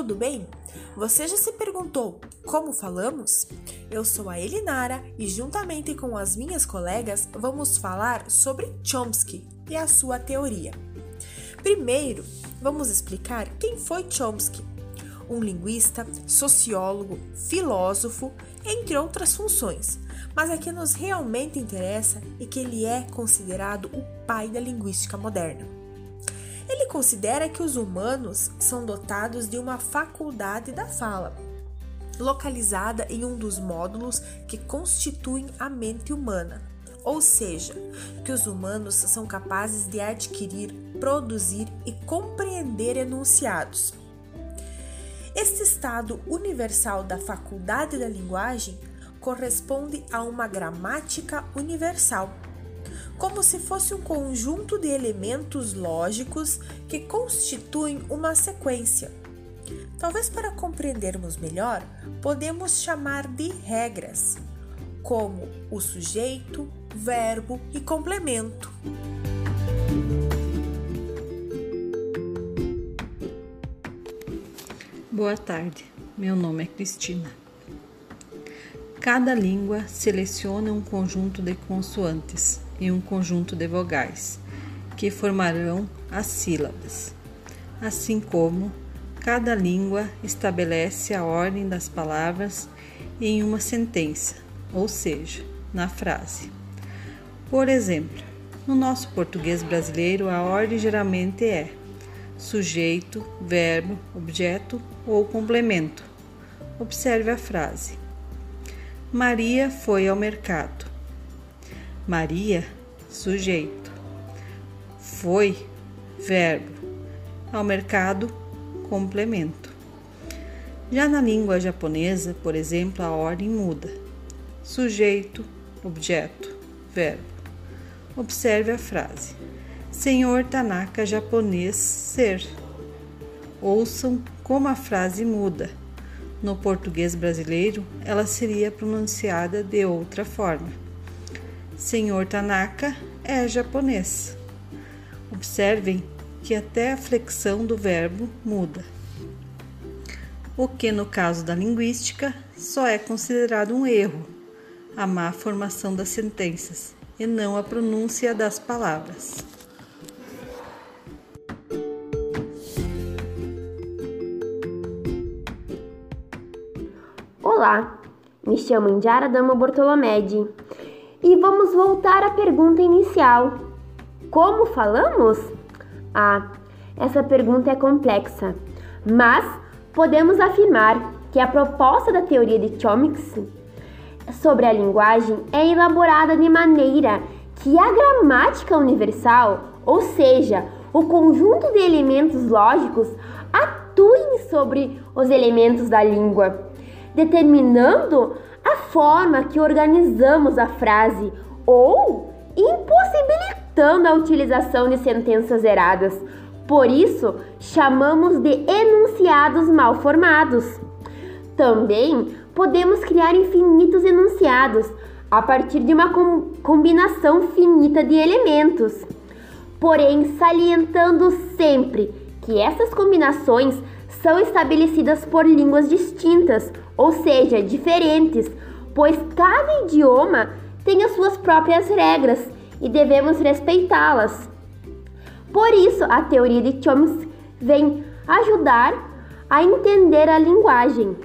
tudo bem? Você já se perguntou como falamos? Eu sou a Elinara e, juntamente com as minhas colegas, vamos falar sobre Chomsky e a sua teoria. Primeiro, vamos explicar quem foi Chomsky. Um linguista, sociólogo, filósofo, entre outras funções, mas a que nos realmente interessa é que ele é considerado o pai da linguística moderna. Considera que os humanos são dotados de uma faculdade da fala, localizada em um dos módulos que constituem a mente humana, ou seja, que os humanos são capazes de adquirir, produzir e compreender enunciados. Este estado universal da faculdade da linguagem corresponde a uma gramática universal como se fosse um conjunto de elementos lógicos que constituem uma sequência. Talvez para compreendermos melhor, podemos chamar de regras, como o sujeito, verbo e complemento. Boa tarde, meu nome é Cristina. Cada língua seleciona um conjunto de consoantes e um conjunto de vogais, que formarão as sílabas. Assim como cada língua estabelece a ordem das palavras em uma sentença, ou seja, na frase. Por exemplo, no nosso português brasileiro, a ordem geralmente é sujeito, verbo, objeto ou complemento. Observe a frase: Maria foi ao mercado. Maria, sujeito. Foi, verbo. Ao mercado, complemento. Já na língua japonesa, por exemplo, a ordem muda. Sujeito, objeto, verbo. Observe a frase. Senhor Tanaka japonês ser. Ouçam como a frase muda. No português brasileiro, ela seria pronunciada de outra forma. Senhor Tanaka é japonês. Observem que até a flexão do verbo muda. O que no caso da linguística só é considerado um erro, a má formação das sentenças e não a pronúncia das palavras. Olá, me chamo Indiara Dama Bortolomedi e vamos voltar à pergunta inicial: Como falamos? Ah, essa pergunta é complexa, mas podemos afirmar que a proposta da teoria de Chomsky sobre a linguagem é elaborada de maneira que a gramática universal, ou seja, o conjunto de elementos lógicos, atuem sobre os elementos da língua, determinando a forma que organizamos a frase ou impossibilitando a utilização de sentenças eradas. Por isso, chamamos de enunciados mal formados. Também podemos criar infinitos enunciados a partir de uma com combinação finita de elementos. Porém, salientando sempre que essas combinações são estabelecidas por línguas distintas, ou seja, diferentes, pois cada idioma tem as suas próprias regras e devemos respeitá-las. Por isso, a teoria de Chomsky vem ajudar a entender a linguagem.